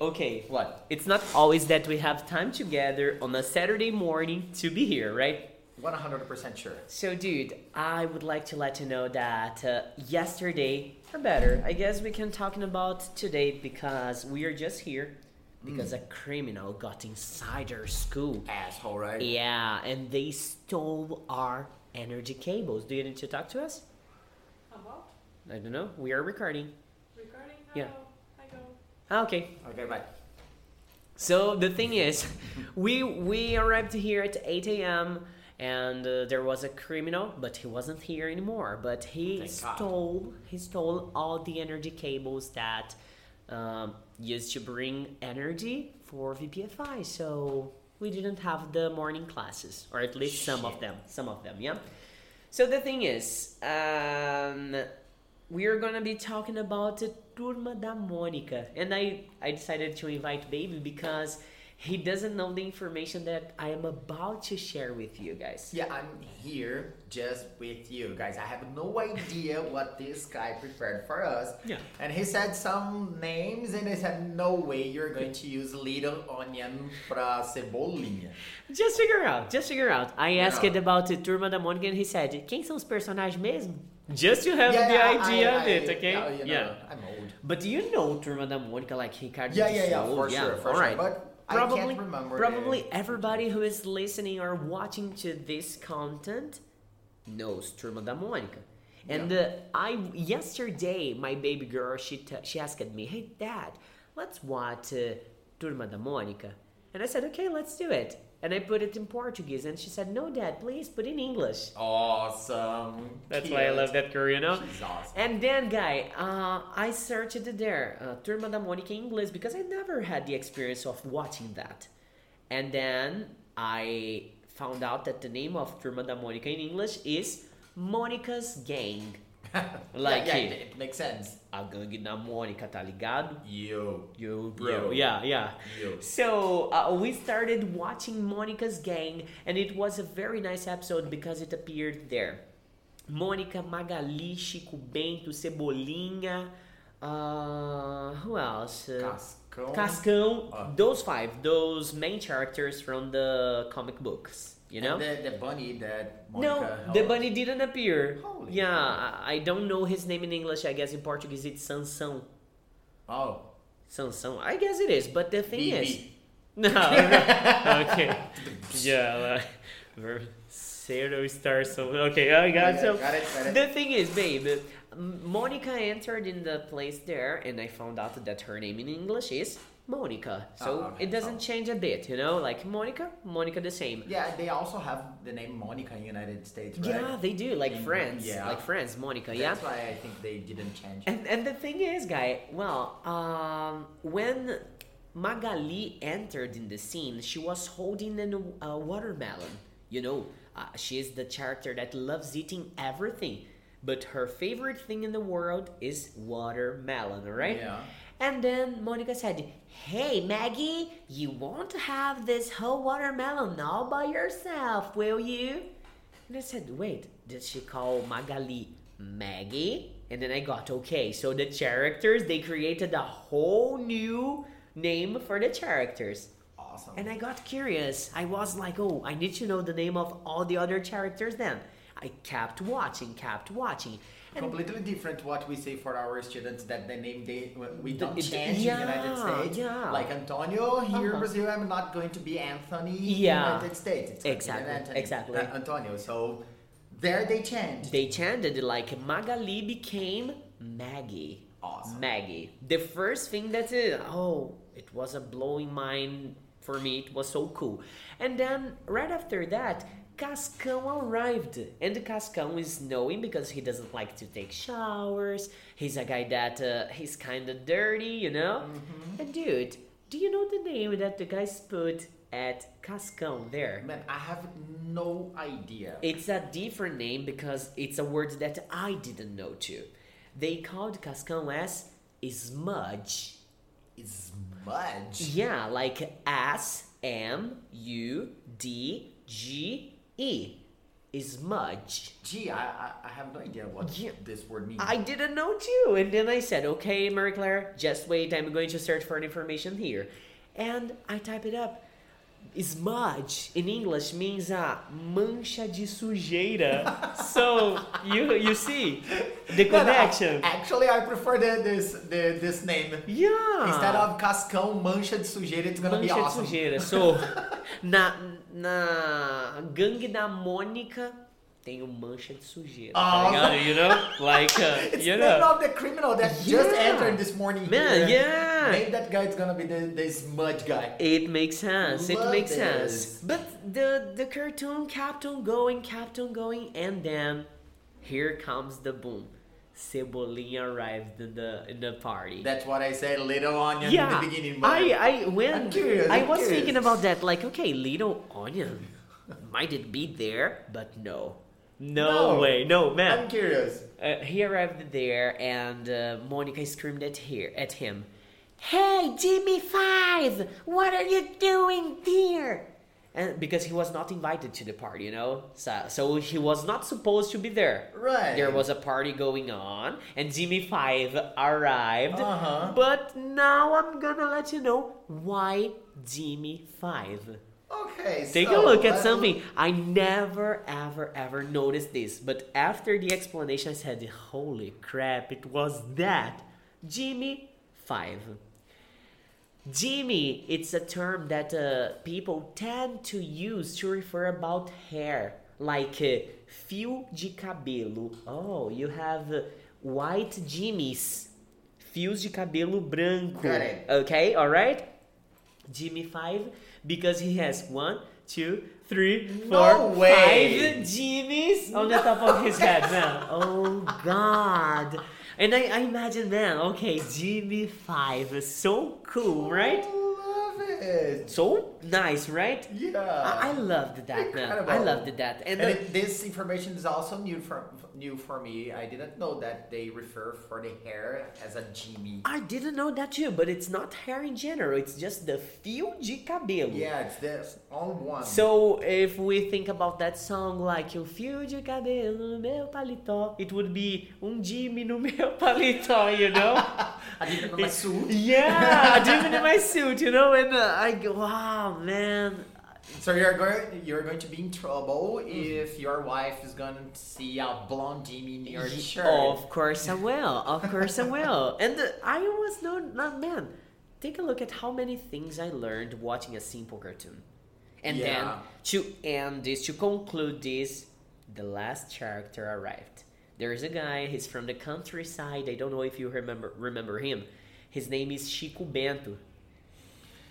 Okay, What? it's not always that we have time together on a Saturday morning to be here, right? 100% sure. So, dude, I would like to let you know that uh, yesterday, or better, I guess we can talking about today because we are just here because a criminal got inside our school. Asshole, right? Yeah, and they stole our energy cables. Do you need to talk to us? About I don't know. We are recording. recording? Yeah. Hello. I go. Ah, okay. Okay, bye. So the thing is, we we arrived here at 8 a.m. and uh, there was a criminal, but he wasn't here anymore. But he Thank God. stole he stole all the energy cables that um, used to bring energy for VPFI. So we didn't have the morning classes, or at least some of them. Some of them, yeah. So the thing is, um, we are gonna be talking about the Turma da Mônica, and I I decided to invite Baby because he doesn't know the information that I am about to share with you guys. Yeah, I'm here just with you guys. I have no idea what this guy prepared for us. Yeah. And he said some names and he said, no way you're going to use little onion pra cebolinha. Just figure out, just figure out. I asked Yeah. about the Turma da Mônica and he said, "Quem são os personagens mesmo?" Just to have Yeah, the idea I- of it, okay? Yeah, you know, I'm old. But do you know Turma da Mônica like Ricardo Yeah, yeah, yeah, for sure, for all sure. right. But I probably, can't remember. probably the- everybody who is listening or watching to this content knows Turma da Mônica. And uh, I yesterday, my baby girl, she t- she asked me, "Hey, Dad, let's watch uh, Turma da Mônica." And I said, "Okay, let's do it." And I put it in Portuguese, and she said, "No, Dad, please put in English." Awesome. That's why I love that girl, you know. She's awesome. And then, guy, uh, I searched it there, uh, Turma da Mônica in English, because I never had the experience of watching that. And then I found out that the name of Turma da Mônica in English is Mônica's Gang. Like yeah, yeah, it. makes sense. A gangue da Mônica, tá ligado? Yo. Yo, bro. Yo. Yeah, yeah. Yo. So uh, we started watching Monica's Gang, and it was a very nice episode because it appeared there. Mônica, Magali, Chico Bento, Cebolinha, uh, who else? Uh, Cascão. Cascão. Ah. Those five, those main characters from the comic books. You know? The, the bunny that no, Monica the bunny didn't appear. Holy yeah, I, I don't know his name in English. I guess in Portuguese it's Sansão. Oh. Sansão. I guess it is, but the thing is. No, no. okay. Yeah, like, zero star. So okay, I got Yeah, so. got it, got it. The thing is, babe, Monica entered in the place there, and I found out that her name in English is Monica. So Oh, okay. it doesn't Oh. change a bit, you know. Like Monica, Monica the same. Yeah, they also have the name Monica in United States, right? Yeah, they do. Like In- friends, yeah. like friends, Monica. yeah. That's why I think they didn't change. And and the thing is, guy, well, um, when Magali entered in the scene, she was holding an, a watermelon. You know, uh, she is the character that loves eating everything, but her favorite thing in the world is watermelon, right? Yeah. And then Monica said, Hey Maggie, you won't have this whole watermelon all by yourself, will you? And I said, Wait, did she call Magali Maggie? And then I got, okay, so the characters, they created a whole new name for the characters. Awesome. And I got curious. I was like, oh, I need to know the name of all the other characters then. I kept watching, kept watching. And Completely different what we say for our students that the name they we don't it- change yeah, in the United States. yeah. Like Antonio here in Uh-huh. Brazil, I'm not going to be Anthony Yeah. United States. It's going to be Exactly, Anthony, exactly. uh, Antonio. So there they changed. they chanted like Magali became Maggie. Awesome. Maggie. The first thing that it, oh, it was a blowing mind for me. It was so cool. And then right after that, Cascão arrived. And Cascão is knowing because he doesn't like to take showers. He's a guy that uh, he's kind of dirty, you know? And dude, do you know the name that the guys put at Cascão there? Man, I have no idea. It's a different name because it's a word that I didn't know too. They called Cascão as smudge. Smudge. Yeah, like S M U D G E. Is smudge. Gee, I, I, I have no idea what Yeah. this word means. I didn't know too. And then I said, okay, Marie Claire, just wait. I'm going to search for information here. And I type it up. Smudge in English means a mancha de sujeira. so you you see the No, no, connection. actually, I prefer the, this the, this name. Yeah. Instead of cascão, mancha de sujeira, it's gonna be mancha awesome. de sujeira. So na na gangue da Mônica tem o mancha de sujeira. Tá Oh. ligado? You know? Like uh, It's you know. of the criminal that just entered this morning Man, here. yeah. Maybe that guy is gonna be the, the smudge guy. It makes sense. it makes this. sense. But the the cartoon kept on going, kept on going, and then here comes the boom. Cebolinha arrived in the in the party. That's what I said, little onion yeah, in the beginning. but- I I when I'm curious, I I'm was curious. thinking about that, like, okay, little onion, might it be there? But no, no, No. way, no man. I'm curious. Uh, he arrived there, and uh, Monica screamed at here at him, "Hey, Jimmy Five, what are you doing here?" And because he was not invited to the party, you know, so so he was not supposed to be there. Right. There was a party going on, and Jimmy Five arrived. Uh-huh. But now I'm gonna let you know why Jimmy Five. Okay, Take so a look at something. I never, ever, ever noticed this, but after the explanation, I said, "Holy crap! It was that Jimmy Five." Jimmy, it's a term that uh, people tend to use to refer about hair, like uh, fio de cabelo. Oh, you have uh, white Jimmys, fios de cabelo branco. Got it. Okay, all right. Jimmy Five because he has one, two, three, No way. five Jimmys on the top of his head, man. Oh God! And I, I imagine, man. Okay, Jimmy Five is so cool, right? It. So nice, right? Yeah. I, I loved that, man. I loved that, and, And it, this information is also new for new for me. I didn't know that they refer for the hair as a Jimmy. I didn't know that too. But it's not hair in general. It's just the fio de cabelo. Yeah, it's this on one. So if we think about that song like o fio de cabelo no meu paletó, it would be um Jimmy no meu paletó, you know? I didn't my suit. yeah, Jimmy in my suit, you know? And uh, I go, wow, man. So you're going you're going to be in trouble if your wife is going to see a blonde Jimmy in your shirt. Of course I will. Of course I will. And uh, I was no, not man. Take a look at how many things I learned watching a simple cartoon. And then to end this, to conclude this, the last character arrived. There is a guy. He's from the countryside. I don't know if you remember remember him. His name is Chico Bento.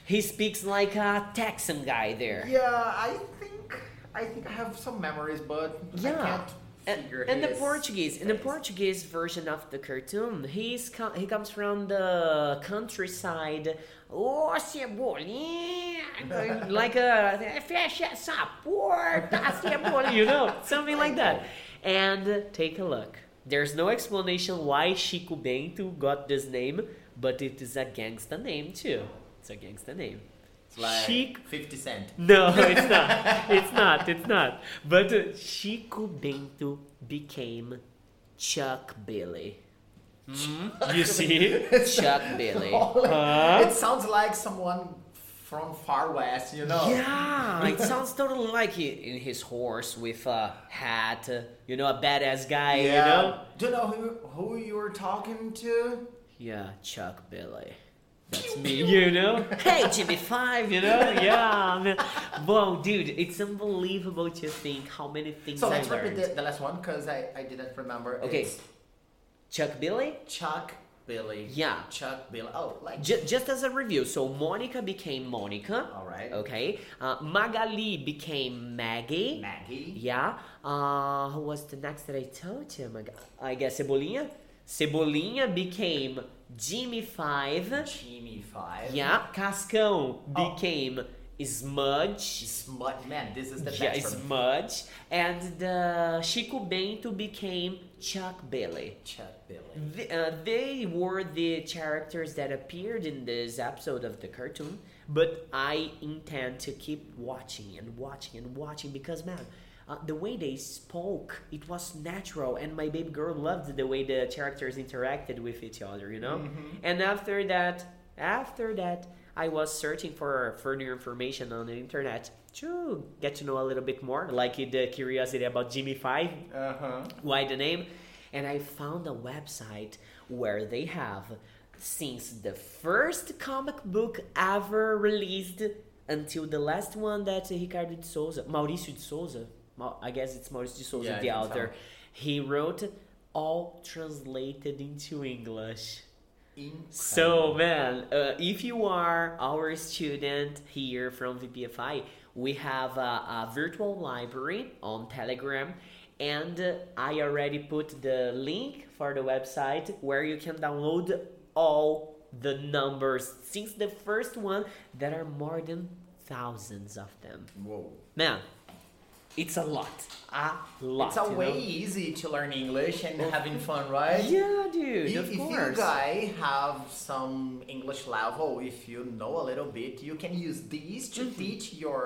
He speaks like a Texan guy there. Yeah, I think I think I have some memories, but I Yeah. can't And, the Portuguese, in the. Portuguese version of the cartoon, he's he comes from the countryside. Oh, cebolinha, like a fecha essa porta, cebolinha, you know, something like that. And take a look. There's no explanation why Chico Bento got this name, but it is a gangsta name too. It's a gangsta name. It's like Chic 50 Cent. no, it's not. It's not. It's not. But uh, Chico Bento became Chuck Billy. Hmm? You see? Chuck Billy. Huh? It sounds like someone from far west, you know. Yeah, it sounds totally like he, in his horse with a hat, uh, you know, a badass guy, you know? Do you know who who you were talking to? Yeah, Chuck Billy. That's me, you know? Hey, Jimmy Five, you know? Yeah, man. Whoa, dude, it's unbelievable to think how many things So I let's repeat learned. the, the last one because I, I didn't remember. Okay. It's Chuck Billy? Chuck Billy. Yeah. Chuck Billy. Oh, like. J- just as a review, so Monica became Monica. All right. Okay. Uh, Magali became Maggie. Maggie. Yeah. Uh, who was the next that I told you? Mag- I guess Cebolinha. Cebolinha became Jimmy Five. Jimmy Five. Yeah. Cascão Oh. became Smudge. Smudge. Man, this is the Yeah, best me. Smudge. And the Chico Bento became Chuck Billy. Chuck Billy. Th- uh, they were the characters that appeared in this episode of the cartoon, but I intend to keep watching and watching and watching because, man, uh, the way they spoke, it was natural, and my baby girl loved the way the characters interacted with each other, you know. Mhm. And after that, after that, I was searching for further information on the internet to get to know a little bit more, like the curiosity about Jimmy Five, Uh-huh. why the name, and I found a website where they have since the first comic book ever released until the last one that Ricardo de Souza, Maurício de Souza, I guess it's Maurício de Souza, Yeah, the author, he wrote all translated into English. So man, uh, if you are our student here from VPFI, we have a, a virtual library on Telegram, and I already put the link for the website where you can download all the numbers since the first one. There are more than thousands of them. Whoa. Man, it's a lot, a lot. It's a way know? easy to learn English and having fun, right? Yeah, dude. If, of if you course. guys have some English level, if you know a little bit, you can use these to Mhm. teach your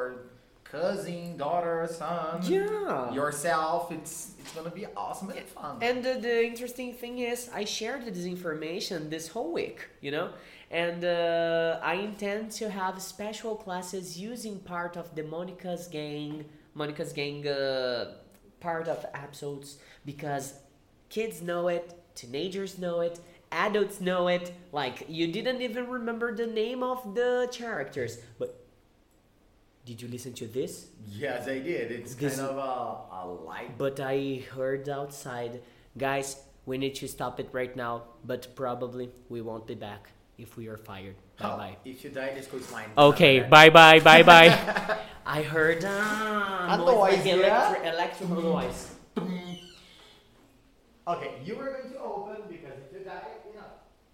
cousin, daughter, son, yeah. yourself. It's it's gonna be awesome and fun. And the, the interesting thing is, I shared this information this whole week, you know, and uh, I intend to have special classes using part of the Monica's Gang, Monica's Gang uh, part of episodes because kids know it, teenagers know it, adults know it. Like you didn't even remember the name of the characters, but did you listen to this? yes, I did. It's This- kind of a, a light. But I heard outside, guys, we need to stop it right now, but probably we won't be back if we are fired. Bye Oh, bye. If you die, this goes mine. Okay, bye bye, bye bye. I heard uh, noise noise, like yeah? electri- electrical noise. Okay, you were going